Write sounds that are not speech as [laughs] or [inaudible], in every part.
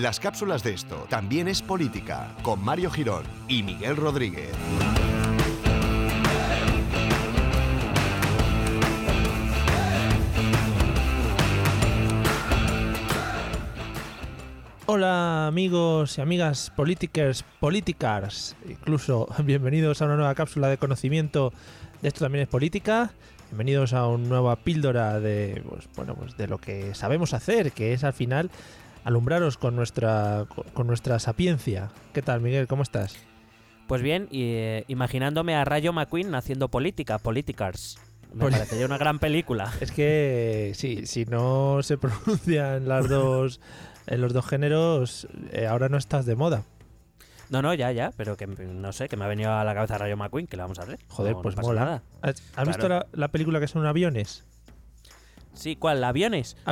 Las cápsulas de esto también es política, con Mario Girón y Miguel Rodríguez. Hola amigos y amigas politikers, políticas, incluso [laughs] bienvenidos a una nueva cápsula de conocimiento de esto también es política. Bienvenidos a una nueva píldora de pues, bueno, pues de lo que sabemos hacer, que es al final alumbraros con nuestra con nuestra sapiencia. ¿Qué tal, Miguel? ¿Cómo estás? Pues bien, y, eh, imaginándome a Rayo McQueen haciendo política, Politicars. Me Poli- parecería una gran película. [laughs] Es que sí, si no se [laughs] pronuncian las dos en los dos géneros, eh, ahora no estás de moda. No, no, ya, ya, pero que no sé, que me ha venido a la cabeza Rayo McQueen, que le vamos a hacer. Joder, No- no pues mola. nada. ¿Has, has visto la, la película que son aviones? Sí, ¿cuál? ¿Aviones? [laughs]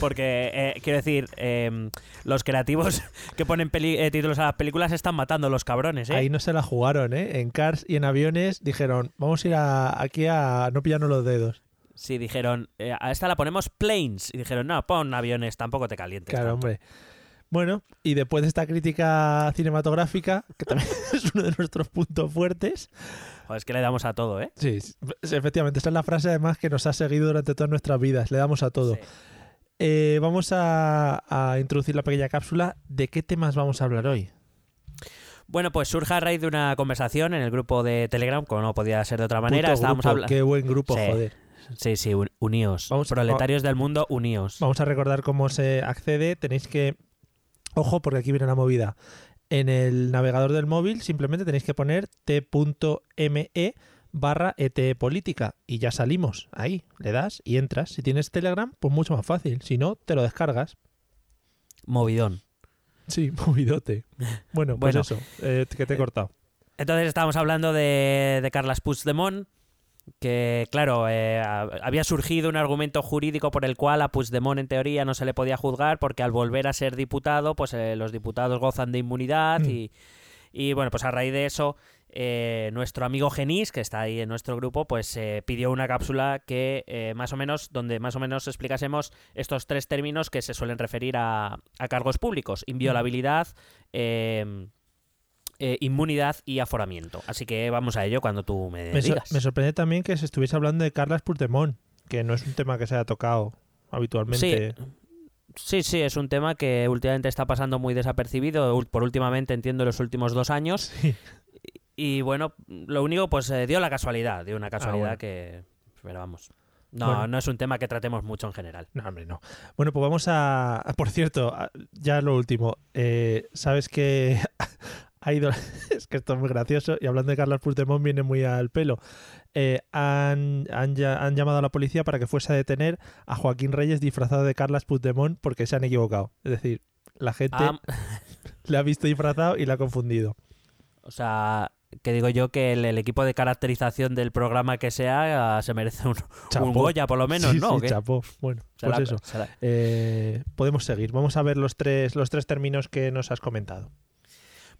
Porque, eh, quiero decir, eh, los creativos [laughs] que ponen peli- eh, títulos a las películas están matando los cabrones, ¿eh? Ahí no se la jugaron, ¿eh? En Cars y en aviones dijeron, vamos a ir a- aquí a no pillarnos los dedos. Sí, dijeron, eh, a esta la ponemos planes. Y dijeron, no, pon aviones, tampoco te calientes. Claro, tanto". hombre. Bueno, y después de esta crítica cinematográfica, que también [laughs] es uno de nuestros puntos fuertes, Joder, es que le damos a todo, ¿eh? sí, efectivamente, esta es la frase además que nos ha seguido durante todas nuestras vidas, le damos a todo. Sí. Eh, vamos a, a introducir la pequeña cápsula. ¿De qué temas vamos a hablar hoy? Bueno, pues surge a raíz de una conversación en el grupo de Telegram, como no podía ser de otra manera. Puto Estábamos grupo, hablando. Qué buen grupo, Sí. joder. Sí, sí, un- uníos. Vamos- Proletarios del mundo, uníos. Vamos a recordar cómo se accede. Tenéis que. Ojo, porque aquí viene la movida. En el navegador del móvil simplemente tenéis que poner t.me barra etpolítica y ya salimos. Ahí, le das y entras. Si tienes Telegram, pues mucho más fácil. Si no, te lo descargas. Movidón. Sí, [laughs] movidote. Bueno, pues Bueno. eso, eh, que te he cortado. Entonces estábamos hablando de, de Carlas Puigdemont, que claro, eh, había surgido un argumento jurídico por el cual a Puigdemont en teoría no se le podía juzgar porque al volver a ser diputado, pues eh, los diputados gozan de inmunidad Mm. y, y, bueno, pues a raíz de eso, eh, nuestro amigo Genís, que está ahí en nuestro grupo, pues eh, pidió una cápsula que eh, más o menos, donde más o menos explicásemos estos tres términos que se suelen referir a, a cargos públicos, inviolabilidad, eh, eh, inmunidad y aforamiento. Así que vamos a ello cuando tú me, Me, so- digas. me sorprende también que se estuviese hablando de Carlas Puigdemont, que no es un tema que se haya tocado habitualmente. Sí, sí, es un tema que últimamente está pasando muy desapercibido, por últimamente entiendo los últimos dos años. Sí. Y bueno, lo único pues eh, dio la casualidad, dio una casualidad bueno. que... Pero vamos. No, Bueno. no es un tema que tratemos mucho en general. No, hombre, no. Bueno, pues vamos a. Por cierto, ya lo último. eh, ¿Sabes que [laughs] ha ido. [laughs] es que esto es muy gracioso y hablando de Carlos Puigdemont viene muy al pelo. Eh, han, han, ya- han llamado a la policía para que fuese a detener a Joaquín Reyes disfrazado de Carlas Puigdemont porque se han equivocado. Es decir, la gente Ah, [laughs] le ha visto disfrazado y la ha confundido. o sea, que digo yo que el, el equipo de caracterización del programa que sea ah, se merece un, un Goya por lo menos, Sí, ¿no? sí. Bueno, pues eso. Eh, podemos seguir. Vamos a ver los tres, los tres términos que nos has comentado.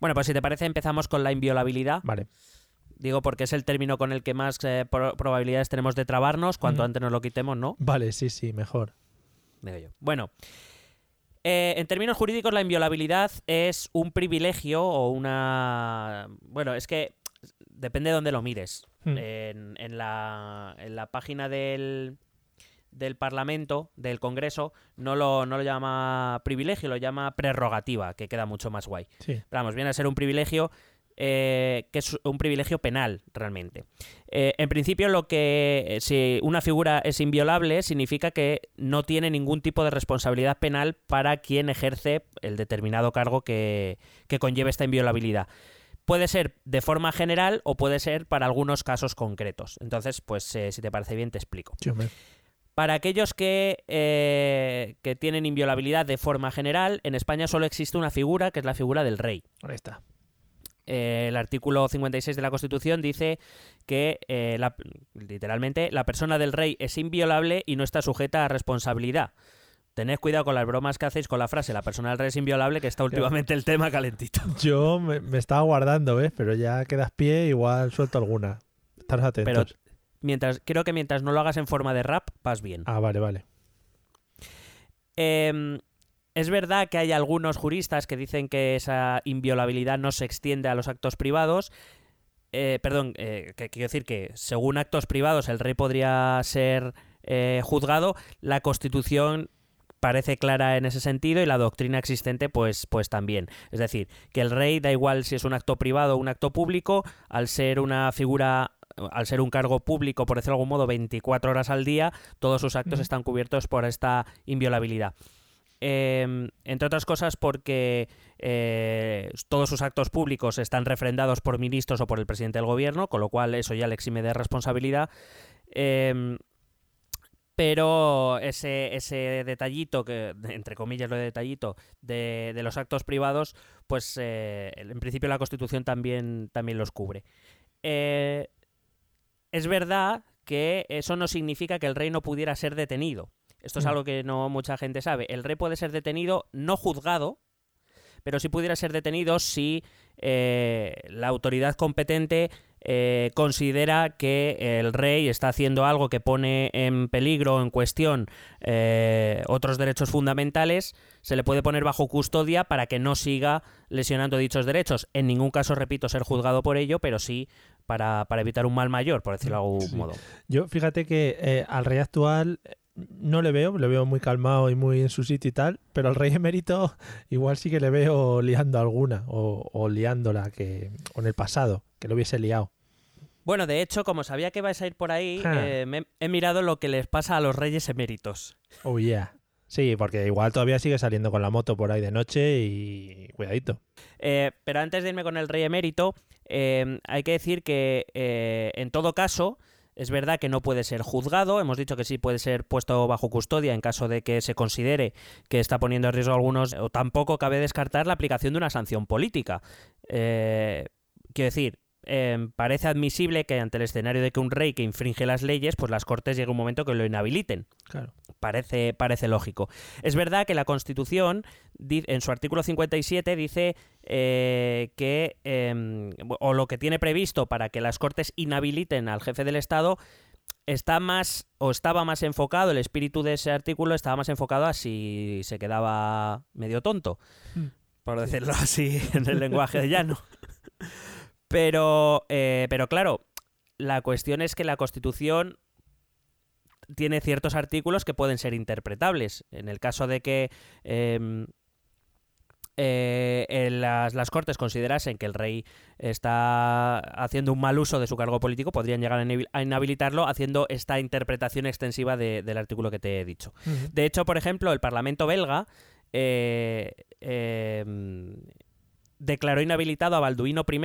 Bueno, pues si te parece empezamos con la inviolabilidad. Vale. Digo porque es el término con el que más eh, pro- probabilidades tenemos de trabarnos. Cuanto antes nos lo quitemos, ¿no? Vale, sí, sí, mejor. Digo yo. Bueno, eh, en términos jurídicos la inviolabilidad es un privilegio o una... Bueno, es que depende de dónde lo mires. Hmm. En, en la, en la página del, del Parlamento, del Congreso, no lo, no lo llama privilegio, lo llama prerrogativa, que queda mucho más guay. Sí. Pero vamos, viene a ser un privilegio eh, que es un privilegio penal, realmente. Eh, en principio, lo que eh, si una figura es inviolable significa que no tiene ningún tipo de responsabilidad penal para quien ejerce el determinado cargo que, que conlleve esta inviolabilidad. Puede ser de forma general o puede ser para algunos casos concretos. Entonces, pues eh, si te parece bien, te explico. Sí. Para aquellos que, eh, que tienen inviolabilidad de forma general, en España solo existe una figura, que es la figura del rey. Ahí está. Eh, el artículo 56 de la Constitución dice que, eh, la- literalmente, la persona del rey es inviolable y no está sujeta a responsabilidad. Tened cuidado con las bromas que hacéis con la frase la persona del rey es inviolable, que está últimamente el tema calentito. [laughs] Yo me, me estaba guardando, ¿ves? Pero ya quedas pie, igual suelto alguna. Estaros Pero atentos. mientras, creo que mientras no lo hagas en forma de rap, vas bien. Ah, vale, vale. Em, es verdad que hay algunos juristas que dicen que esa inviolabilidad no se extiende a los actos privados. Eh, perdón, eh, que quiero decir que según actos privados el rey podría ser eh, juzgado. La Constitución parece clara en ese sentido y la doctrina existente pues, pues también. Es decir, que el rey da igual si es un acto privado o un acto público, al ser una figura al ser un cargo público, por decirlo de algún modo, 24 horas al día, todos sus actos están cubiertos por esta inviolabilidad. Em, entre otras cosas porque eh, todos sus actos públicos están refrendados por ministros o por el presidente del gobierno, con lo cual eso ya le exime de responsabilidad. Em, pero ese, ese detallito, que entre comillas lo de detallito, de, los actos privados, pues eh, en principio la Constitución también, también los cubre. Eh, es verdad que eso no significa que el rey no pudiera ser detenido. Esto es mm. algo que no mucha gente sabe. El rey puede ser detenido, no juzgado, pero sí pudiera ser detenido si eh, la autoridad competente eh, considera que el rey está haciendo algo que pone en peligro, en cuestión, eh, otros derechos fundamentales, se le puede poner bajo custodia para que no siga lesionando dichos derechos. En ningún caso, repito, ser juzgado por ello, pero sí para, evitar un mal mayor, por decirlo de algún modo. Yo fíjate que al rey actual no le veo, le veo muy calmado y muy en su sitio y tal, pero al rey emérito [laughs] igual sí que le veo liando alguna o, o liándola que, o en el pasado, que lo hubiese liado. Bueno, de hecho, como sabía que vais a ir por ahí, eh, he mirado lo que les pasa a los reyes eméritos. Oh, yeah. Sí, porque igual todavía sigue saliendo con la moto por ahí de noche y cuidadito. Eh, pero antes de irme con el rey emérito, eh, hay que decir que en todo caso, es verdad que no puede ser juzgado, hemos dicho que sí puede ser puesto bajo custodia en caso de que se considere que está poniendo en riesgo a algunos, o tampoco cabe descartar la aplicación de una sanción política. quiero decir, Em, parece admisible que ante el escenario de que un rey que infringe las leyes, pues las cortes llegue un momento que lo inhabiliten. Claro. Parece, parece lógico. Es verdad que la Constitución, en su artículo 57, dice eh, que, em, o lo que tiene previsto para que las cortes inhabiliten al jefe del Estado, está más, o estaba más enfocado, el espíritu de ese artículo estaba más enfocado a si se quedaba medio tonto, hmm. por decirlo así en el lenguaje de llano. [laughs] Pero, eh, pero claro, la cuestión es que la Constitución tiene ciertos artículos que pueden ser interpretables. En el caso de que em, eh, las, Cortes considerasen que el rey está haciendo un mal uso de su cargo político, podrían llegar a inhabilitarlo haciendo esta interpretación extensiva del artículo que te he dicho. De hecho, por ejemplo, el Parlamento belga eh, em, declaró inhabilitado a Balduino I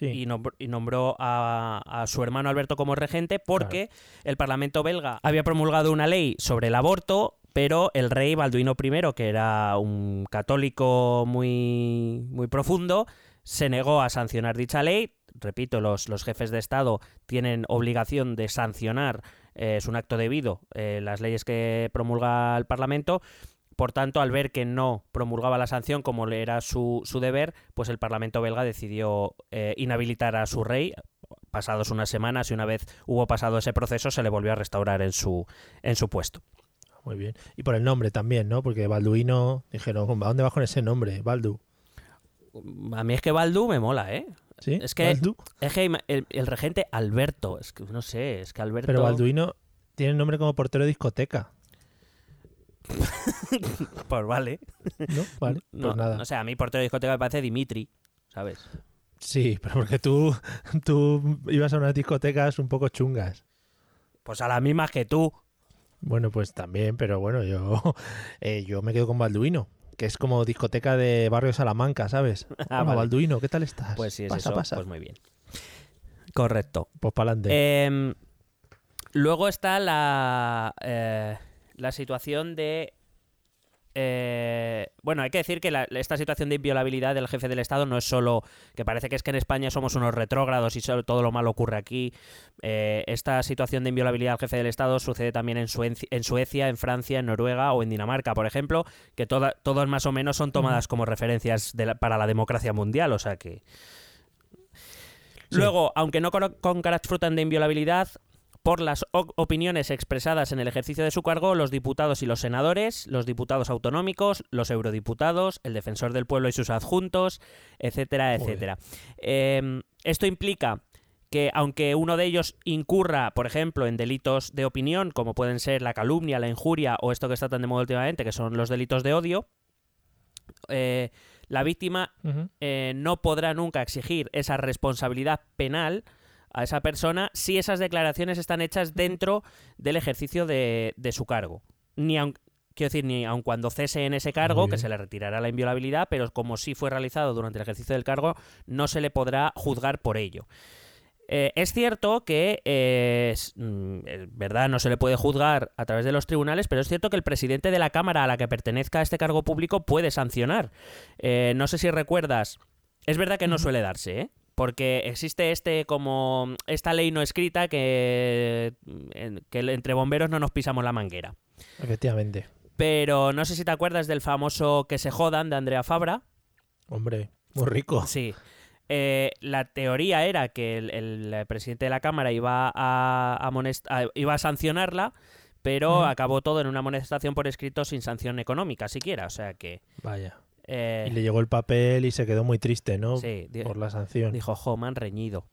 y, nombró, a, su hermano Alberto como regente porque el Parlamento belga había promulgado una ley sobre el aborto, pero el rey Balduino I, que era un católico muy, muy profundo, se negó a sancionar dicha ley. Repito, los, los jefes de Estado tienen obligación de sancionar, eh, es un acto debido, eh, las leyes que promulga el Parlamento. Por tanto, al ver que no promulgaba la sanción como le era su, deber, pues el Parlamento belga decidió eh, inhabilitar a su rey. Pasados unas semanas y una vez hubo pasado ese proceso, se le volvió a restaurar en su, en su puesto. Muy bien. Y por el nombre también, ¿no? Porque Balduino, dijeron, ¿a dónde va con ese nombre? Baldu. A mí es que Baldu me mola, ¿eh? ¿Sí? Es que, es que el, regente Alberto, es que no sé, es que Alberto... Pero Balduino tiene nombre como portero de discoteca. [laughs] pues vale. No, vale. Pues nada. O sea, a mí portero de discoteca me parece Dimitri, ¿sabes? Sí, pero porque tú, tú ibas a unas discotecas un poco chungas. Pues a las mismas que tú. Bueno, pues también, pero bueno, yo, [laughs] eh, yo me quedo con Balduino, que es como discoteca de barrio Salamanca, ¿sabes? [laughs] Ah, Balduino, ¿qué tal estás? Pues sí, es eso, pues muy bien. Correcto. Pues para adelante. Em, luego está la... Eh, la situación de... Eh, bueno, hay que decir que esta situación de inviolabilidad del jefe del Estado no es solo que parece que es que en España somos unos retrógrados y solo, todo lo malo ocurre aquí. Eh, esta situación de inviolabilidad del jefe del Estado sucede también en, en Suecia, en Francia, en Noruega o en Dinamarca, por ejemplo, que todas todos más o menos son tomadas como referencias para la democracia mundial. O sea que. Luego, aunque no con, con de inviolabilidad, por las opiniones expresadas en el ejercicio de su cargo los diputados y los senadores, los diputados autonómicos, los eurodiputados, el defensor del pueblo y sus adjuntos, etcétera, etcétera. Eh, esto implica que aunque uno de ellos incurra, por ejemplo, en delitos de opinión, como pueden ser la calumnia, la injuria o esto que está tan de moda últimamente, que son los delitos de odio, eh, la víctima eh, no podrá nunca exigir esa responsabilidad penal a esa persona si esas declaraciones están hechas dentro del ejercicio de, de su cargo. Ni aun, quiero decir, ni aun cuando cese en ese cargo, que se le retirará la inviolabilidad, pero como sí fue realizado durante el ejercicio del cargo, no se le podrá juzgar por ello. Eh, es cierto que, eh, es, mm, es verdad, no se le puede juzgar a través de los tribunales, pero es cierto que el presidente de la Cámara a la que pertenezca este cargo público puede sancionar. Eh, no sé si recuerdas, es verdad que no suele darse, ¿eh? Porque existe este como esta ley no escrita que, que entre bomberos no nos pisamos la manguera. Efectivamente. Pero no sé si te acuerdas del famoso que se jodan de Andrea Fabra. Hombre, muy rico. Sí. Eh, la teoría era que el, el presidente de la Cámara iba a, iba a sancionarla, pero acabó todo en una amonestación por escrito sin sanción económica siquiera. O sea que. Vaya. Eh, Y le llegó el papel y se quedó muy triste, ¿no? sí, Por la sanción. dijo, jo, me han reñido.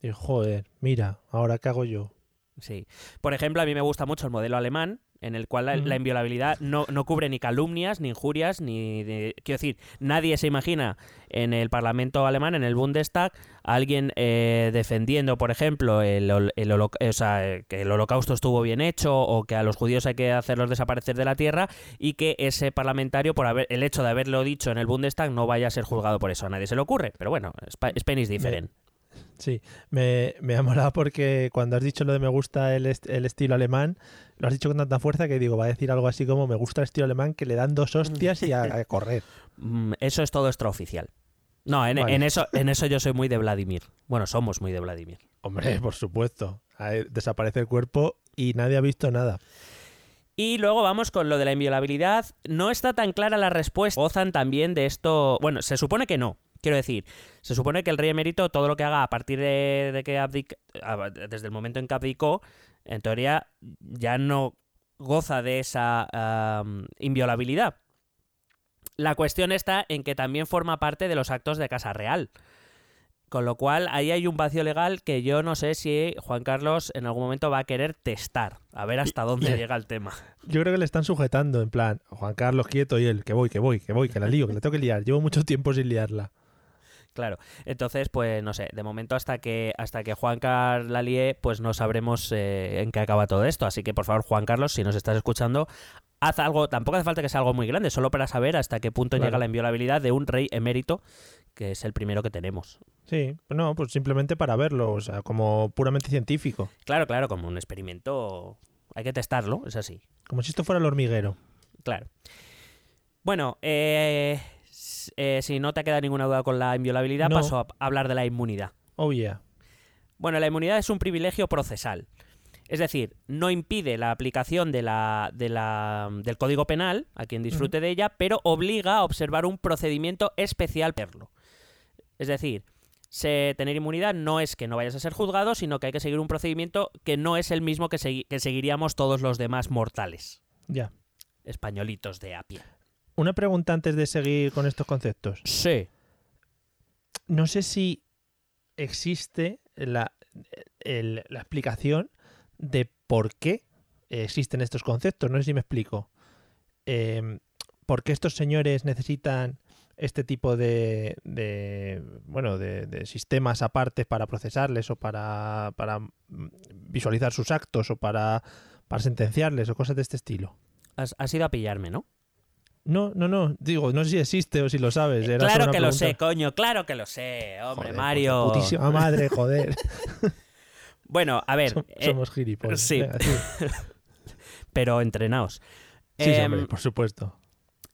Y joder, mira, ahora qué hago yo. Sí. Por ejemplo, a mí me gusta mucho el modelo alemán, en el cual la, inviolabilidad no, no cubre ni calumnias, ni injurias, ni... de- quiero decir, nadie se imagina en el Parlamento alemán, en el Bundestag, a alguien eh, defendiendo, por ejemplo, el, el holo- o sea, que el holocausto estuvo bien hecho o que a los judíos hay que hacerlos desaparecer de la tierra y que ese parlamentario, por haber, el hecho de haberlo dicho en el Bundestag, no vaya a ser juzgado por eso. A nadie se le ocurre, pero bueno, Spa- Spain is different. Sí, me, me ha molado porque cuando has dicho lo de me gusta el, est- el estilo alemán, lo has dicho con tanta fuerza que digo, va a decir algo así como me gusta el estilo alemán que le dan dos hostias y a, a correr. Mm, Eso es todo extraoficial. No, en, Vale. en eso, en eso yo soy muy de Vladimir. Bueno, somos muy de Vladimir. Hombre, por supuesto. Desaparece el cuerpo y nadie ha visto nada. Y luego vamos con lo de la inviolabilidad. No está tan clara la respuesta. Gozan también de esto. Bueno, se supone que no. Quiero decir, se supone que el rey emérito, todo lo que haga a partir de, de que abdica, desde el momento en que abdicó, en teoría ya no goza de esa inviolabilidad. La cuestión está en que también forma parte de los actos de Casa Real. Con lo cual, ahí hay un vacío legal que yo no sé si Juan Carlos en algún momento va a querer testar, a ver hasta dónde y- llega el tema. Yo creo que le están sujetando, en plan, Juan Carlos quieto y él, que voy, que voy, que voy, que la lío, que la tengo que liar. Llevo mucho tiempo sin liarla. Claro. Entonces, pues no sé, de momento hasta que hasta que Juan Carlos la lie, pues no sabremos eh, en qué acaba todo esto. Así que por favor, Juan Carlos, si nos estás escuchando, haz algo, tampoco hace falta que sea algo muy grande, solo para saber hasta qué punto Claro. llega la inviolabilidad de un rey emérito, que es el primero que tenemos. Sí, no, pues simplemente para verlo, o sea, como puramente científico. Claro, claro, como un experimento hay que testarlo, es así. Como si esto fuera el hormiguero. Claro. Bueno, eh, eh, si no te queda ninguna duda con la inviolabilidad, No. paso a hablar de la inmunidad. Oh, yeah. Bueno, la inmunidad es un privilegio procesal. Es decir, no impide la aplicación de la, de la- del Código Penal a quien disfrute de ella, pero obliga a observar un procedimiento especial para verlo. Es decir, se- tener inmunidad no es que no vayas a ser juzgado, sino que hay que seguir un procedimiento que no es el mismo que, segui- que seguiríamos todos los demás mortales, Ya. españolitos de a pie. Una pregunta antes de seguir con estos conceptos. Sí. No sé si existe la, el- la explicación de por qué existen estos conceptos. No sé si me explico. Eh, ¿Por qué estos señores necesitan este tipo de, de, bueno de, de sistemas aparte para procesarles o para, para visualizar sus actos o para, para sentenciarles o cosas de este estilo? Has, has ido a pillarme, ¿no? No, no, no. Digo, no sé si existe o si lo sabes. Era claro que lo sé, coño, claro que lo sé, hombre, Joder, Mario. Putísima madre, joder. [laughs] Bueno, a ver, Som- eh, Somos gilipollas. sí. Venga, [laughs] pero entrenaos. Sí, sí, Em, hombre, por supuesto.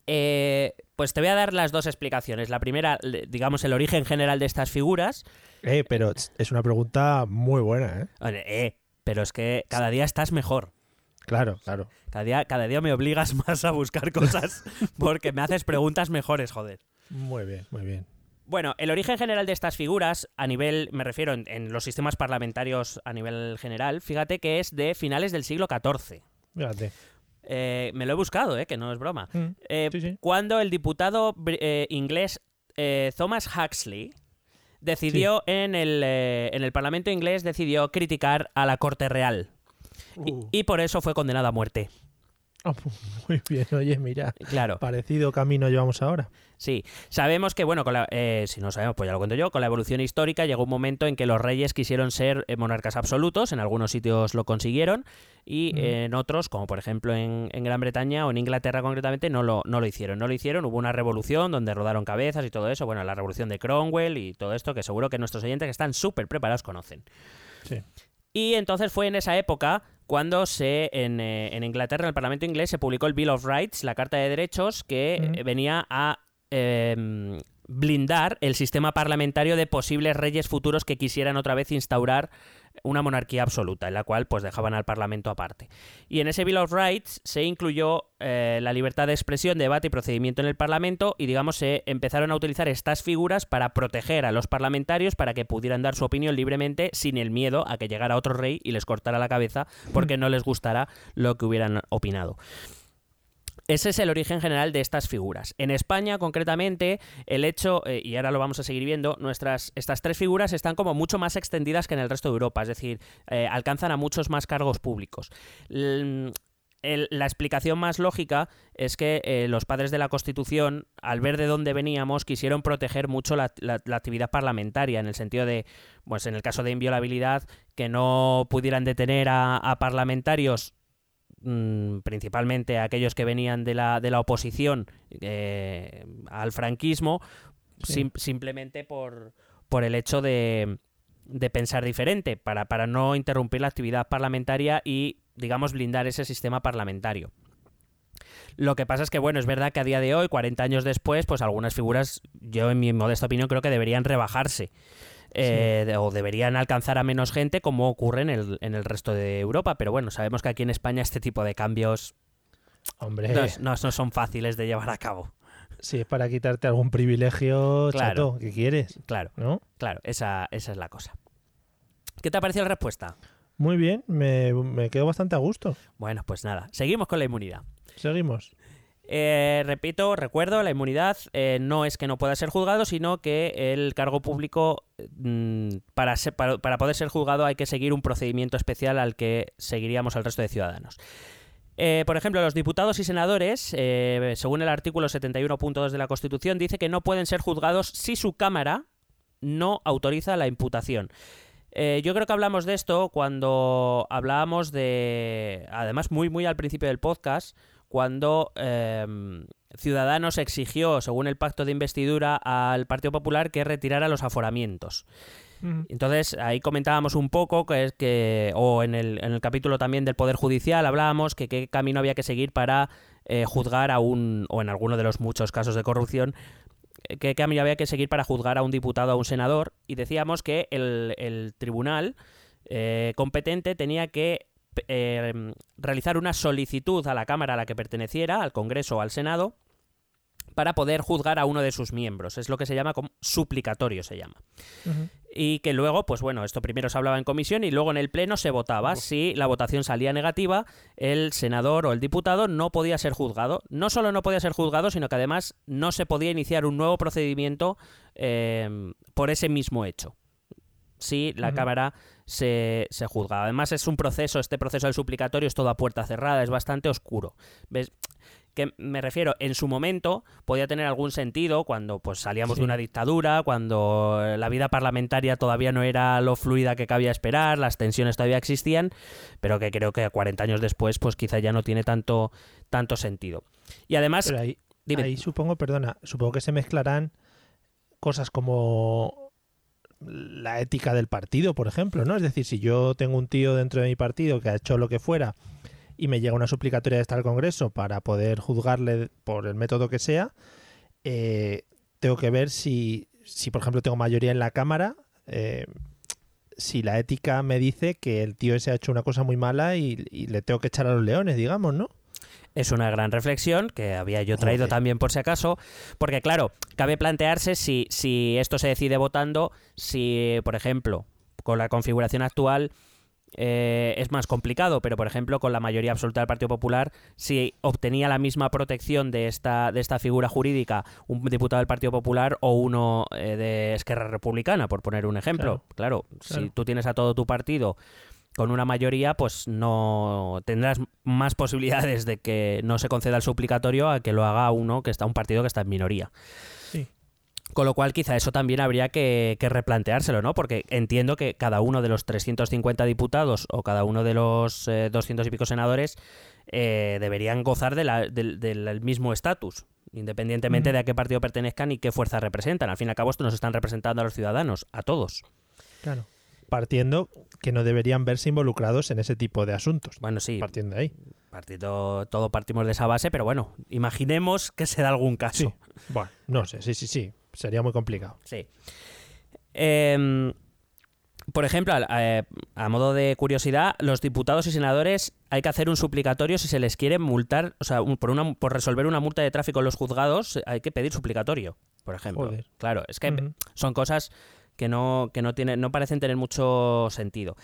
eh, pues te voy a dar las dos explicaciones. La primera, digamos, el origen general de estas figuras. Eh, pero es una pregunta muy buena, ¿eh? Eh, pero es que cada día estás mejor. Claro, claro. Cada día, cada día me obligas [laughs] más a buscar cosas porque me haces preguntas mejores, joder. Muy bien, muy bien. Bueno, el origen general de estas figuras, a nivel, me refiero en, en los sistemas parlamentarios a nivel general, fíjate que es de finales del siglo XIV. Fíjate. Eh, me lo he buscado, eh, que no es broma. Mm, Eh, sí, sí. Cuando el diputado eh, inglés Thomas Huxley decidió en, el, en el Parlamento inglés decidió criticar a la Corte Real Uh. y por eso fue condenado a muerte. Ah, pues, muy bien, oye, mira. Claro, Parecido camino llevamos ahora. sí. Sabemos que, bueno, con la- eh, si no sabemos, pues ya lo cuento yo, con la evolución histórica llegó un momento en que los reyes quisieron ser eh, monarcas absolutos, en algunos sitios lo consiguieron y Ujú. en otros, como por ejemplo en, en Gran Bretaña o en Inglaterra concretamente, no lo, no lo hicieron. No lo hicieron, hubo una revolución donde rodaron cabezas y todo eso, bueno, la revolución de Cromwell y todo esto que seguro que nuestros oyentes que están súper preparados conocen. Sí. Y entonces fue en esa época cuando se en, eh, en Inglaterra, en el Parlamento inglés, se publicó el Bill of Rights, la Carta de Derechos, que eh, venía a eh, blindar el sistema parlamentario de posibles reyes futuros que quisieran otra vez instaurar una monarquía absoluta, en la cual pues dejaban al Parlamento aparte. Y en ese Bill of Rights se incluyó eh, la libertad de expresión, debate y procedimiento en el Parlamento y digamos se empezaron a utilizar estas figuras para proteger a los parlamentarios para que pudieran dar su opinión libremente sin el miedo a que llegara otro rey y les cortara la cabeza porque [laughs] no les gustara lo que hubieran opinado. Ese es el origen general de estas figuras. En España, concretamente, el hecho, eh, y ahora lo vamos a seguir viendo, nuestras, estas tres figuras están como mucho más extendidas que en el resto de Europa, es decir, eh, alcanzan a muchos más cargos públicos. El- la explicación más lógica es que eh, los padres de la Constitución, al ver de dónde veníamos, quisieron proteger mucho la, actividad parlamentaria, en el sentido de, pues en el caso de inviolabilidad, que no pudieran detener a parlamentarios mm, principalmente a aquellos que venían de la, de la oposición eh, al franquismo, Sí. sim- simplemente por, por el hecho de, de pensar diferente, para, para no interrumpir la actividad parlamentaria y, digamos, blindar ese sistema parlamentario. Lo que pasa es que, bueno, es verdad que a día de hoy, 40 años después, pues algunas figuras, yo en mi modesta opinión, creo que deberían rebajarse. Eh, de- o deberían alcanzar a menos gente como ocurre en el, en el resto de Europa. Pero bueno, sabemos que aquí en España este tipo de cambios Hombre, no, no- no son fáciles de llevar a cabo. si es para quitarte algún privilegio, Claro. chato, ¿qué quieres? Claro, ¿No? claro, esa, esa es la cosa. ¿Qué te ha parecido la respuesta? Muy bien, me, me quedo bastante a gusto. Bueno, pues nada, seguimos con la inmunidad. Seguimos. Eh, repito, recuerdo, la inmunidad eh, no es que no pueda ser juzgado, sino que el cargo público, mm, para, para, poder ser juzgado, hay que seguir un procedimiento especial al que seguiríamos al resto de ciudadanos. Eh, por ejemplo, los diputados y senadores, según el artículo 71.2 de la Constitución, dice que no pueden ser juzgados si su Cámara no autoriza la imputación. Yo creo que hablamos de esto cuando hablábamos de, además muy muy al principio del podcast, cuando eh, Ciudadanos exigió, según el pacto de investidura, al Partido Popular que retirara los aforamientos. Entonces, ahí comentábamos un poco que es que, o en el, en el capítulo también del Poder Judicial hablábamos que qué camino había que seguir para eh, juzgar a un, o en alguno de los muchos casos de corrupción, eh, qué camino había que seguir para juzgar a un diputado o a un senador. Y decíamos que el, el tribunal eh, competente tenía que eh, realizar una solicitud a la Cámara a la que perteneciera, al Congreso o al Senado, para poder juzgar a uno de sus miembros. Es lo que se llama como suplicatorio, se llama. Y que luego, pues bueno, esto primero se hablaba en comisión y luego en el pleno se votaba. Si la votación salía negativa, el senador o el diputado no podía ser juzgado. No solo no podía ser juzgado, sino que además no se podía iniciar un nuevo procedimiento eh, por ese mismo hecho. Si la. Cámara se, se juzga. Además es un proceso, este proceso del suplicatorio es todo a puerta cerrada, es bastante oscuro. ¿Ves? que me refiero, en su momento podía tener algún sentido cuando pues salíamos Sí. de una dictadura, cuando eh, la vida parlamentaria todavía no era lo fluida que cabía esperar, las tensiones todavía existían, pero que creo que 40 años después pues quizá ya no tiene tanto, tanto sentido. Y además, Pero ahí, dime, ahí supongo, perdona, supongo que se mezclarán cosas como la ética del partido, por ejemplo, ¿no? Es decir, si yo tengo un tío dentro de mi partido que ha hecho lo que fuera y me llega una suplicatoria de estar al Congreso para poder juzgarle por el método que sea, eh, tengo que ver si, si, por ejemplo, tengo mayoría en la Cámara, eh, si la ética me dice que el tío ese ha hecho una cosa muy mala y, y le tengo que echar a los leones, digamos, ¿no? Es una gran reflexión que había yo traído también por si acaso, porque claro, cabe plantearse si, si esto se decide votando, si, por ejemplo, con la configuración actual eh, es más complicado, pero por ejemplo, con la mayoría absoluta del Partido Popular, si obtenía la misma protección de esta, de esta figura jurídica un diputado del Partido Popular o uno eh, de Esquerra Republicana, por poner un ejemplo. Claro, si claro. tú tienes a todo tu partido con una mayoría, pues no tendrás más posibilidades de que no se conceda el suplicatorio a que lo haga uno que está un partido que está en minoría. Sí. Con lo cual, quizá eso también habría que, que replanteárselo, ¿no? Porque entiendo que cada uno de los 350 diputados o cada uno de los eh, 200 y pico senadores eh, deberían gozar de la- del, del mismo estatus, independientemente de a qué partido pertenezcan y qué fuerza representan. Al fin y al cabo, esto nos están representando a los ciudadanos, a todos. Claro. Partiendo que no deberían verse involucrados en ese tipo de asuntos. Bueno, sí, Partiendo de ahí. partido, todo partimos de esa base, pero bueno, imaginemos que se da algún caso. Sí. Bueno, no sé, sí, sí, sí. Sería muy complicado. Sí. Em, por ejemplo, eh, a, modo de curiosidad, los diputados y senadores hay que hacer un suplicatorio si se les quiere multar, o sea, un- por, una, por resolver una multa de tráfico en los juzgados, hay que pedir suplicatorio, por ejemplo. Joder. Claro, es que son cosas que no, que no, tienen, no parecen tener mucho sentido.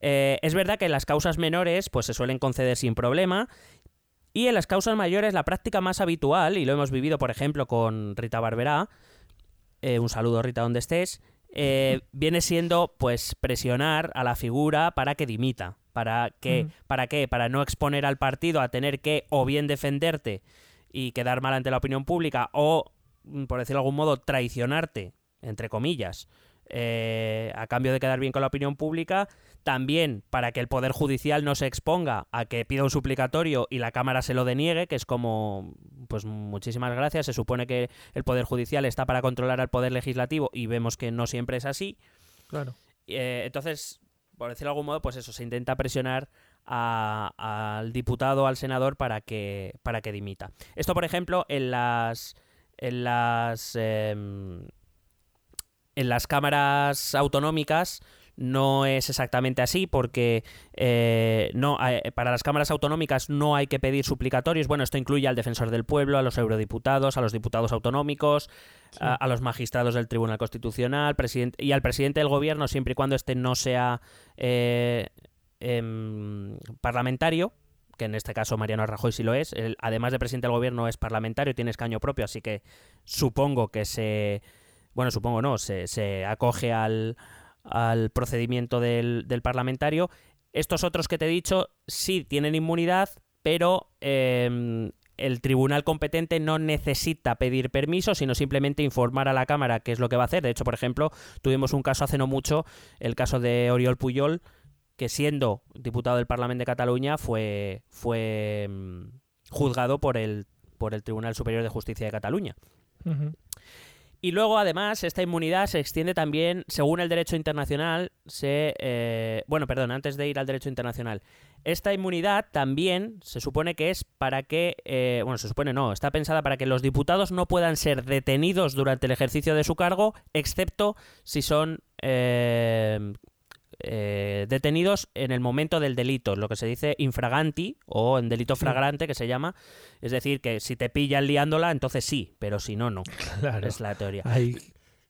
Eh, es verdad que en las causas menores pues se suelen conceder sin problema y en las causas mayores la práctica más habitual, y lo hemos vivido por ejemplo con Rita Barberá, eh, un saludo Rita donde estés, eh, [laughs] viene siendo pues presionar a la figura para que dimita. ¿Para qué? Ujú. ¿Para qué? Para no exponer al partido a tener que o bien defenderte y quedar mal ante la opinión pública o, mm, por decirlo de algún modo, traicionarte, entre comillas, eh, a cambio de quedar bien con la opinión pública, también para que el Poder Judicial no se exponga a que pida un suplicatorio y la Cámara se lo deniegue, que es como, pues muchísimas gracias, se supone que el Poder Judicial está para controlar al Poder Legislativo y vemos que no siempre es así. Claro. Eh, entonces, por decirlo de algún modo, pues eso, se intenta presionar a- al diputado al senador para que, para que dimita. Esto, por ejemplo, en las. En las. em, en las cámaras autonómicas no es exactamente así porque eh, no eh, para las cámaras autonómicas no hay que pedir suplicatorios. Bueno, esto incluye al defensor del pueblo, a los eurodiputados, a los diputados autonómicos, a, a los magistrados del Tribunal Constitucional presidente, y al presidente del gobierno, siempre y cuando este no sea eh, em, parlamentario, que en este caso Mariano Rajoy sí lo es. Él, además de presidente del gobierno, es parlamentario, tiene escaño propio, así que supongo que se. Bueno, supongo no, se, acoge al, al procedimiento del, del parlamentario. Estos otros que te he dicho sí tienen inmunidad, pero em, el tribunal competente no necesita pedir permiso, sino simplemente informar a la Cámara qué es lo que va a hacer. De hecho, por ejemplo, tuvimos un caso hace no mucho, el caso de Oriol Puyol, que siendo diputado del Parlamento de Cataluña fue, fue mm, juzgado por el, por el Tribunal Superior de Justicia de Cataluña. Y luego, además, esta inmunidad se extiende también, según el derecho internacional, se... eh, bueno, perdón, antes de ir al derecho internacional. Esta inmunidad también se supone que es para que... eh, bueno, se supone no, está pensada para que los diputados no puedan ser detenidos durante el ejercicio de su cargo, excepto si son... eh, eh, detenidos en el momento del delito, lo que se dice infraganti o en delito flagrante que se llama, es decir, que si te pillan liándola, entonces sí, pero si no, no. Claro. Es la teoría. Ahí,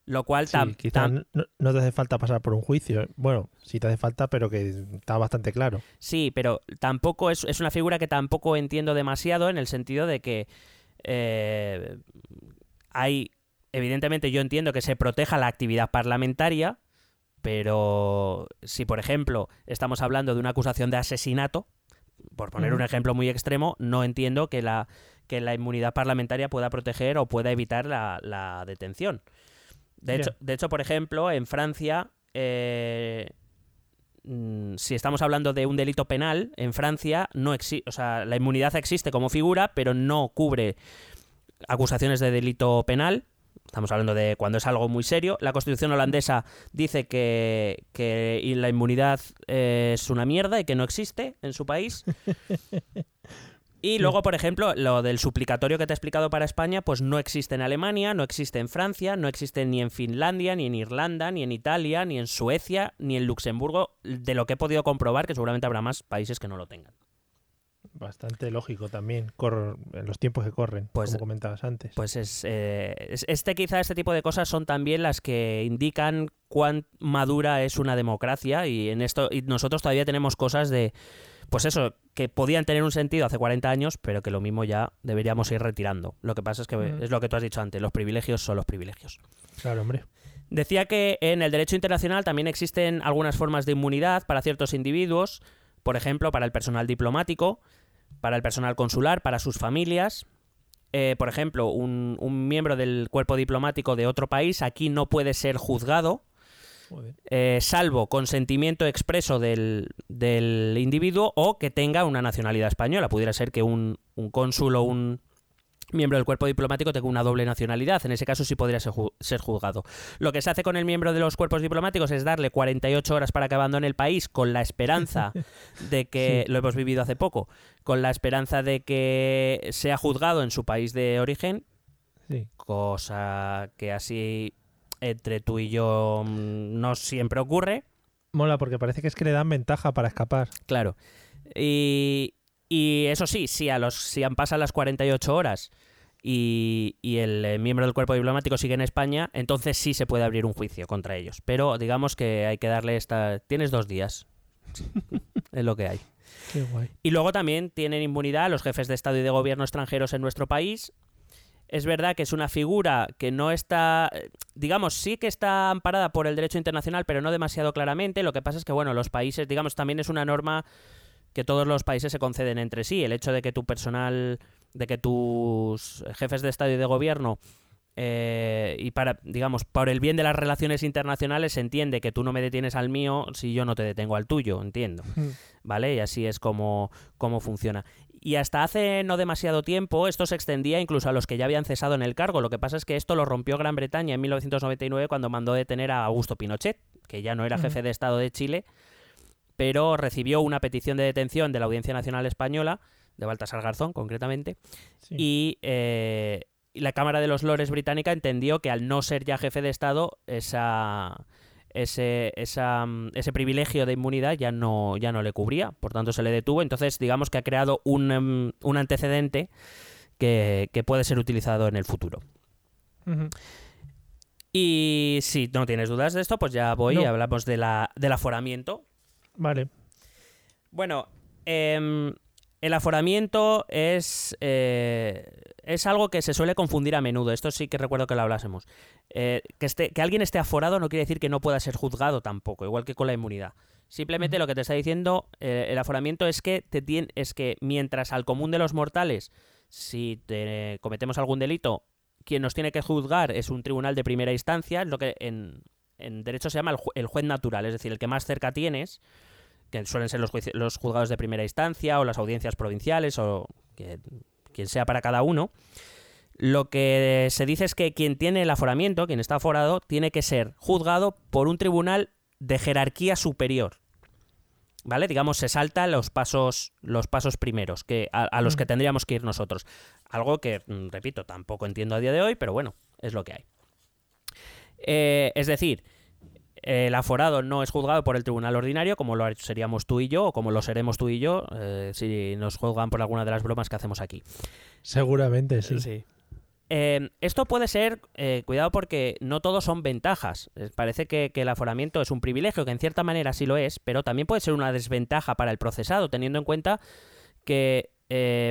Lo cual tam- no, no te hace falta pasar por un juicio. Bueno, sí te hace falta, pero que está bastante claro. sí, pero tampoco es, es una figura que tampoco entiendo demasiado en el sentido de que eh, hay, evidentemente yo entiendo que se proteja la actividad parlamentaria, pero si por ejemplo estamos hablando de una acusación de asesinato, por poner un ejemplo muy extremo, no entiendo que la, que la inmunidad parlamentaria pueda proteger o pueda evitar la, la detención. De hecho, de hecho, por ejemplo, en Francia, eh, mm, si estamos hablando de un delito penal, en Francia no existe, o sea, la inmunidad existe como figura, pero no cubre acusaciones de delito penal. Estamos hablando de cuando es algo muy serio. La Constitución holandesa dice que, que la inmunidad eh, es una mierda y que no existe en su país. Y [laughs] luego, por ejemplo, lo del suplicatorio que te he explicado para España, pues no existe en Alemania, no existe en Francia, no existe ni en Finlandia, ni en Irlanda, ni en Italia, ni en Suecia, ni en Luxemburgo, de lo que he podido comprobar, que seguramente habrá más países que no lo tengan. Bastante lógico también, en los tiempos que corren, pues, como comentabas antes. Pues es, este quizá este tipo de cosas son también las que indican cuán madura es una democracia y en esto y nosotros todavía tenemos cosas de pues eso, que podían tener un sentido hace 40 años, pero que lo mismo ya deberíamos ir retirando. Lo que pasa es que es lo que tú has dicho antes, los privilegios son los privilegios. Claro, hombre. Decía que en el derecho internacional también existen algunas formas de inmunidad para ciertos individuos, por ejemplo, para el personal diplomático, para el personal consular, para sus familias. Eh, por ejemplo, un, un miembro del cuerpo diplomático de otro país aquí no puede ser juzgado eh, salvo consentimiento expreso del, individuo o que tenga una nacionalidad española. Pudiera ser que un, un cónsul o un miembro del cuerpo diplomático tenga una doble nacionalidad. En ese caso sí podría ser, juzgado. Lo que se hace con el miembro de los cuerpos diplomáticos es darle 48 horas para que abandone el país con la esperanza [laughs] de que, lo hemos vivido hace poco, con la esperanza de que sea juzgado en su país de origen. Cosa que así entre tú y yo mm, no siempre ocurre. Mola, porque parece que es que le dan ventaja para escapar. Claro. Y, eso sí, si, a los, si han pasado las 48 horas y, y el eh, miembro del cuerpo diplomático sigue en España, entonces sí se puede abrir un juicio contra ellos. Pero digamos que hay que darle esta... Tienes dos días. [laughs] es lo que hay. Qué guay. Y luego también tienen inmunidad los jefes de Estado y de Gobierno extranjeros en nuestro país es verdad que es una figura que no está, digamos, sí que está amparada por el derecho internacional, pero no demasiado claramente. Lo que pasa es que, bueno, los países, digamos, también es una norma que todos los países se conceden entre sí. El hecho de que tu personal, de que tus jefes de Estado y de Gobierno eh, y para, digamos, por el bien de las relaciones internacionales se entiende que tú no me detienes al mío si yo no te detengo al tuyo, entiendo. ¿Vale? Y así es como, como funciona. Y hasta hace no demasiado tiempo esto se extendía incluso a los que ya habían cesado en el cargo. Lo que pasa es que esto lo rompió Gran Bretaña en 1999 cuando mandó detener a Augusto Pinochet, que ya no era jefe de Estado de Chile, pero recibió una petición de detención de la Audiencia Nacional Española, de Baltasar Garzón concretamente, y, eh, y la Cámara de los Lores británica entendió que al no ser ya jefe de Estado, esa ese, mm, ese privilegio de inmunidad ya no, ya no le cubría, por tanto se le detuvo. Entonces, digamos que ha creado un, em, un antecedente que, puede ser utilizado en el futuro. Y si no tienes dudas de esto, pues ya voy y hablamos de la, del aforamiento. Vale. Bueno, eh, el aforamiento es, eh, es algo que se suele confundir a menudo. Esto sí que recuerdo que lo hablásemos. Eh, que, esté, que alguien esté aforado no quiere decir que no pueda ser juzgado tampoco, igual que con la inmunidad. Simplemente lo que te está diciendo eh, el aforamiento es que, te es que mientras al común de los mortales, si cometemos algún delito, quien nos tiene que juzgar es un tribunal de primera instancia, es lo que en, derecho se llama el, el juez natural, es decir, el que más cerca tienes que suelen ser los, los juzgados de primera instancia o las audiencias provinciales o que, quien sea para cada uno, lo que se dice es que quien tiene el aforamiento, quien está aforado, tiene que ser juzgado por un tribunal de jerarquía superior. ¿Vale? Digamos, se salta los pasos, los pasos primeros que, a, los que mm. tendríamos que ir nosotros. Algo que, mm, repito, tampoco entiendo a día de hoy, pero bueno, es lo que hay. Eh, es decir, el aforado no es juzgado por el tribunal ordinario, como lo seríamos tú y yo, o como lo seremos tú y yo, eh, si nos juzgan por alguna de las bromas que hacemos aquí. Seguramente, sí. Eh, esto puede ser, eh, cuidado porque no todos son ventajas. Parece que, el aforamiento es un privilegio, que en cierta manera sí lo es, pero también puede ser una desventaja para el procesado, teniendo en cuenta que,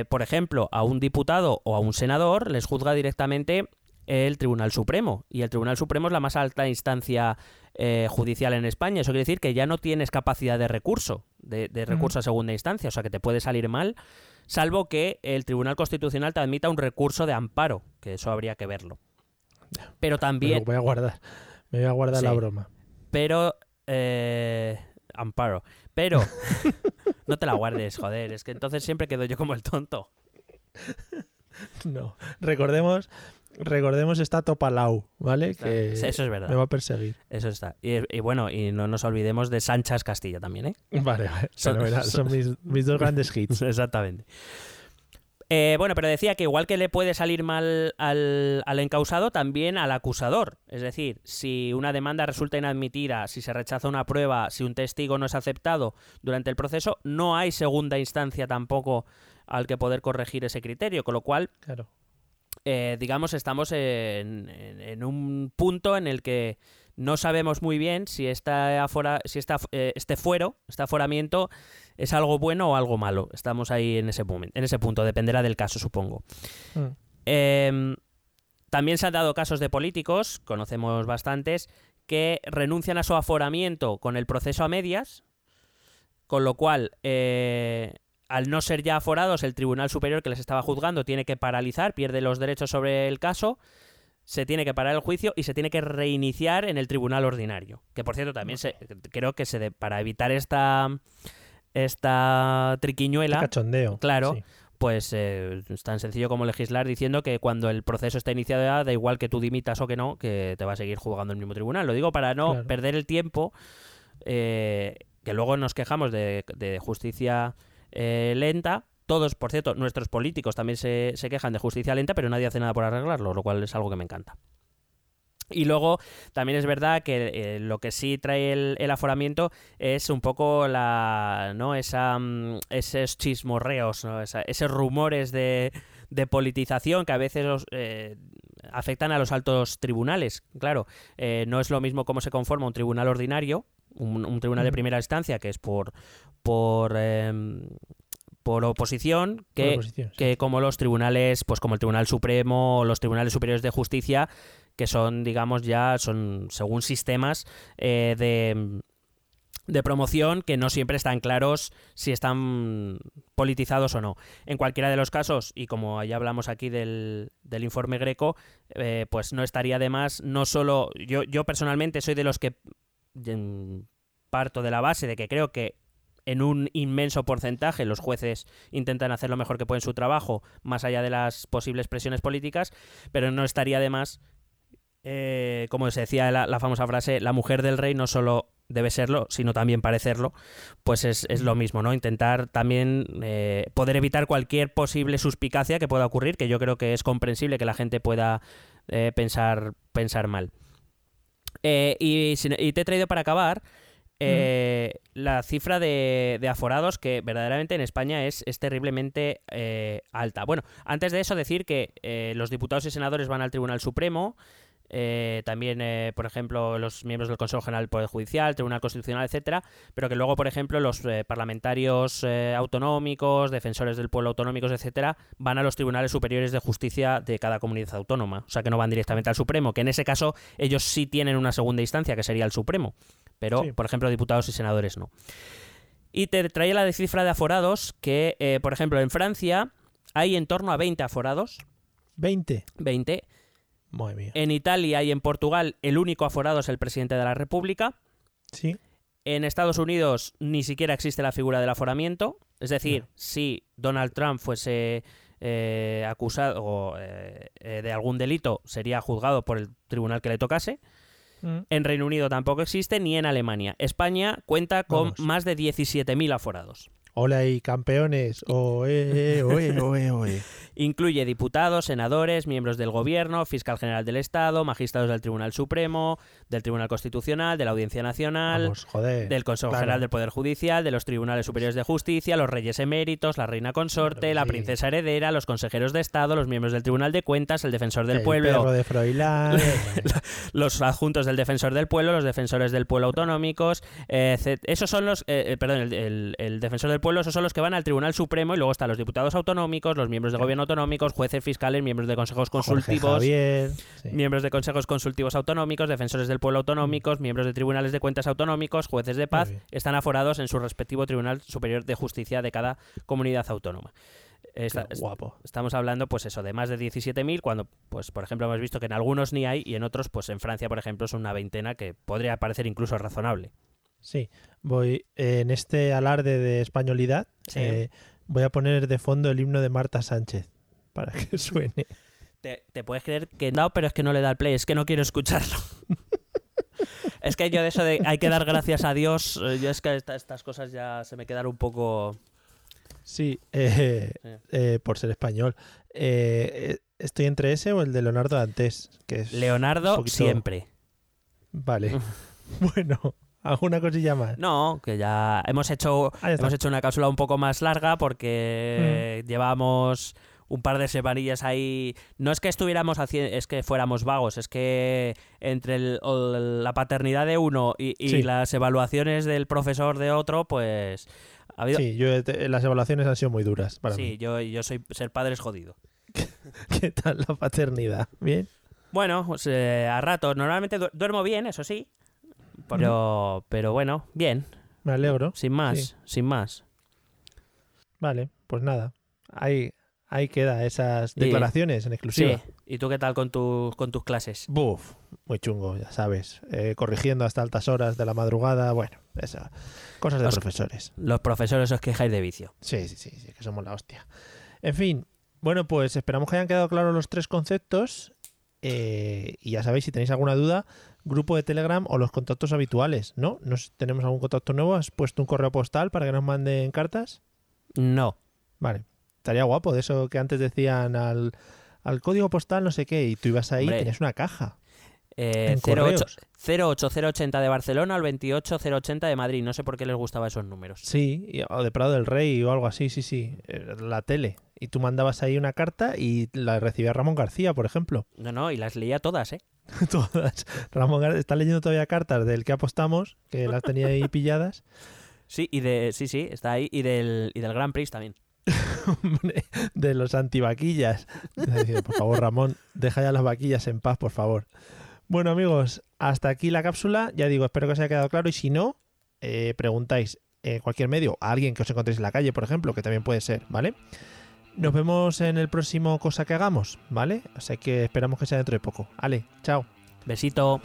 por ejemplo, a un diputado o a un senador les juzga directamente el Tribunal Supremo. Y el Tribunal Supremo es la más alta instancia eh, judicial en España. Eso quiere decir que ya no tienes capacidad de recurso, de, recurso a segunda instancia, o sea que te puede salir mal, salvo que el Tribunal Constitucional te admita un recurso de amparo, que eso habría que verlo. Pero también... Voy a guardar, me voy a guardar la broma. Pero... Eh, amparo. Pero... [laughs] no te la guardes, joder, es que entonces siempre quedo yo como el tonto. No, recordemos recordemos está Topalau, ¿vale? Que eso es verdad. Me va a perseguir. Eso está. Y, bueno, y no nos olvidemos de Sanchas Castilla también, ¿eh? Vale, vale. Son, mis, dos grandes hits. [laughs] Exactamente. Eh, bueno, pero decía que igual que le puede salir mal al, al, encausado, también al acusador. Es decir, si una demanda resulta inadmitida, si se rechaza una prueba, si un testigo no es aceptado durante el proceso, no hay segunda instancia tampoco al que poder corregir ese criterio, con lo cual Claro. Eh, digamos, estamos en, en- en un punto en el que no sabemos muy bien si, esta afora- si esta, eh, este fuero, este aforamiento, es algo bueno o algo malo. Estamos ahí en ese, momento, en ese punto, dependerá del caso, supongo. Mm. Em, también se han dado casos de políticos, conocemos bastantes, que renuncian a su aforamiento con el proceso a medias, con lo cual, eh, al no ser ya aforados, el Tribunal Superior que les estaba juzgando tiene que paralizar, pierde los derechos sobre el caso, se tiene que parar el juicio y se tiene que reiniciar en el Tribunal Ordinario. Que por cierto, también se, creo que se de- para evitar esta, esta triquiñuela, Cachondeo. Claro. sí. pues eh, es tan sencillo como legislar diciendo que cuando el proceso está iniciado ya, da igual que tú dimitas o que no, que te va a seguir juzgando el mismo tribunal. Lo digo para no Claro. perder el tiempo, eh, que luego nos quejamos de, de justicia eh, lenta. Todos, por cierto, nuestros políticos también se, se quejan de justicia lenta, pero nadie hace nada por arreglarlo, lo cual es algo que me encanta. Y luego también es verdad que eh, lo que sí trae el, el aforamiento es un poco la no esa mm, esos chismorreos, esos rumores de, de politización que a veces los, eh, afectan a los altos tribunales. Claro, eh, no es lo mismo cómo se conforma un tribunal ordinario, un, un tribunal de primera instancia que es por por em, por oposición Por que oposición, sí. que como los tribunales, pues como el Tribunal Supremo o los tribunales superiores de justicia, que son, digamos, ya son según sistemas eh, de, de promoción que no siempre están claros si están politizados o no. En cualquiera de los casos, y como ya hablamos aquí del, del informe Greco, eh, pues no estaría de más, no solo, yo, yo personalmente soy de los que parto de la base de que creo que en un inmenso porcentaje los jueces intentan hacer lo mejor que pueden su trabajo, más allá de las posibles presiones políticas, pero no estaría de más, eh, como se decía la, famosa frase, la mujer del rey no solo debe serlo, sino también parecerlo, pues es, es lo mismo, ¿no? Intentar también eh, poder evitar cualquier posible suspicacia que pueda ocurrir, que yo creo que es comprensible que la gente pueda eh, pensar, pensar mal. Eh, y, te he traído para acabar eh, la cifra de, de aforados que verdaderamente en España es, es terriblemente eh, alta. Bueno, antes de eso decir que eh, los diputados y senadores van al Tribunal Supremo, eh, también, eh, por ejemplo, los miembros del Consejo General del Poder Judicial, Tribunal Constitucional, etcétera, pero que luego, por ejemplo, los eh, parlamentarios autonómicos, defensores del pueblo autonómicos, etcétera, van a los tribunales superiores de justicia de cada comunidad autónoma. O sea, que no van directamente al Supremo, que en ese caso ellos sí tienen una segunda instancia, que sería el Supremo, pero, Sí. por ejemplo, diputados y senadores no. Y te traía la cifra de aforados, que, por ejemplo, en Francia hay en torno a 20 aforados, 20. 20, Madre mía. en Italia y en Portugal el único aforado es el presidente de la República. Sí. En Estados Unidos ni siquiera existe la figura del aforamiento. Es decir, No. si Donald Trump fuese eh, acusado eh, eh, de algún delito, sería juzgado por el tribunal que le tocase. Mm. En Reino Unido tampoco existe, ni en Alemania. España cuenta con Vamos. más de 17.000 aforados. Hola ahí, campeones. Oe, oe, [laughs] oe, oe. Incluye diputados, senadores, miembros del gobierno, fiscal general del Estado, magistrados del Tribunal Supremo, del Tribunal Constitucional, de la Audiencia Nacional, Vamos, joder. del Consejo Claro. General del Poder Judicial, de los Tribunales Superiores de Justicia, los reyes eméritos, la reina consorte, Claro la sí. princesa heredera, los consejeros de Estado, los miembros del Tribunal de Cuentas, el defensor del El pueblo, perro de Froilán. [laughs] los adjuntos del defensor del pueblo, los defensores del pueblo autonómicos, eh, esos son los, eh, eh, perdón, el, el- el defensor del pueblo, esos son los que van al Tribunal Supremo y luego están los diputados autonómicos, los miembros de gobierno autonómicos, jueces fiscales, miembros de consejos consultivos, Javier. sí. miembros de consejos consultivos autonómicos, defensores del pueblo autonómicos, miembros de tribunales de cuentas autonómicos, jueces de paz, están aforados en su respectivo Tribunal Superior de Justicia de cada comunidad autónoma. Guapo. Estamos hablando, pues eso, de más de 17.000, cuando, pues, por ejemplo, hemos visto que en algunos ni hay y en otros, pues en Francia, por ejemplo, es una veintena que podría parecer incluso razonable. Sí, voy eh, en este alarde de españolidad. Sí. eh, voy a poner de fondo el himno de Marta Sánchez para que [laughs] suene. Te, te puedes creer que no, pero es que no le da el play, es que no quiero escucharlo. [laughs] es que yo de eso de hay que dar gracias a Dios, eh, yo es que esta- estas cosas ya se me quedaron un poco... Sí, eh, eh, por ser español. Eh, estoy entre ese o el de Leonardo Dantes, que es Leonardo poquito- siempre. Vale. [laughs] bueno, ¿Alguna cosilla más? No, que ya hemos hecho, hemos hecho una cápsula un poco más larga porque Mm. llevamos un par de semanillas ahí. No es que estuviéramos haciendo, es que fuéramos vagos, es que entre el- la paternidad de uno y, y Sí. las evaluaciones del profesor de otro, pues ha habido. Sí, yo, te- las evaluaciones han sido muy duras para Sí, mí. yo, yo soy ser padre es jodido. [laughs] ¿Qué tal la paternidad? ¿Bien? Bueno, pues, eh, a ratos. Normalmente du- duermo bien, eso sí. Pero, pero bueno, bien. Me alegro. Sin más, Sí. sin más. Vale, pues nada. Ahí, ahí queda esas declaraciones en exclusiva. Sí. ¿Y tú qué tal con, tus con tus clases? Buf, muy chungo, ya sabes. Eh, corrigiendo hasta altas horas de la madrugada. Bueno, esas cosas de Os- profesores. Los profesores os quejáis de vicio. Sí, sí, sí, sí, que somos la hostia. En fin, bueno, pues esperamos que hayan quedado claros los tres conceptos. eh, y ya sabéis, si tenéis alguna duda, grupo de Telegram o los contactos habituales, ¿no? ¿Nos, ¿Tenemos algún contacto nuevo? ¿Has puesto un correo postal para que nos manden cartas? No. Vale, estaría guapo de eso que antes decían al, al código postal no sé qué y tú ibas ahí y tenías una caja. Eh, En 08 correos. 08080 de Barcelona al 28080 de Madrid. No sé por qué les gustaba esos números. Sí, y- o de Prado del Rey o algo así, sí, sí, eh, la tele. Y tú mandabas ahí una carta y la recibía Ramón García, por ejemplo. No, no, y las leía todas, ¿eh? [laughs] Todas. Ramón está leyendo todavía cartas del que apostamos, que las tenía ahí [laughs] pilladas. Sí, y de, sí, sí, está ahí. Y del, y del Grand Prix también. [laughs] De los antivaquillas. Por favor, Ramón, deja ya las vaquillas en paz, por favor. Bueno, amigos, hasta aquí la cápsula. Ya digo, espero que os haya quedado claro. Y si no, eh, preguntáis en cualquier medio a alguien que os encontréis en la calle, por ejemplo, que también puede ser, ¿vale? Nos vemos en el próximo Cosa que Hagamos, ¿vale? Sea que esperamos que sea dentro de poco. Ale, chao. Besito.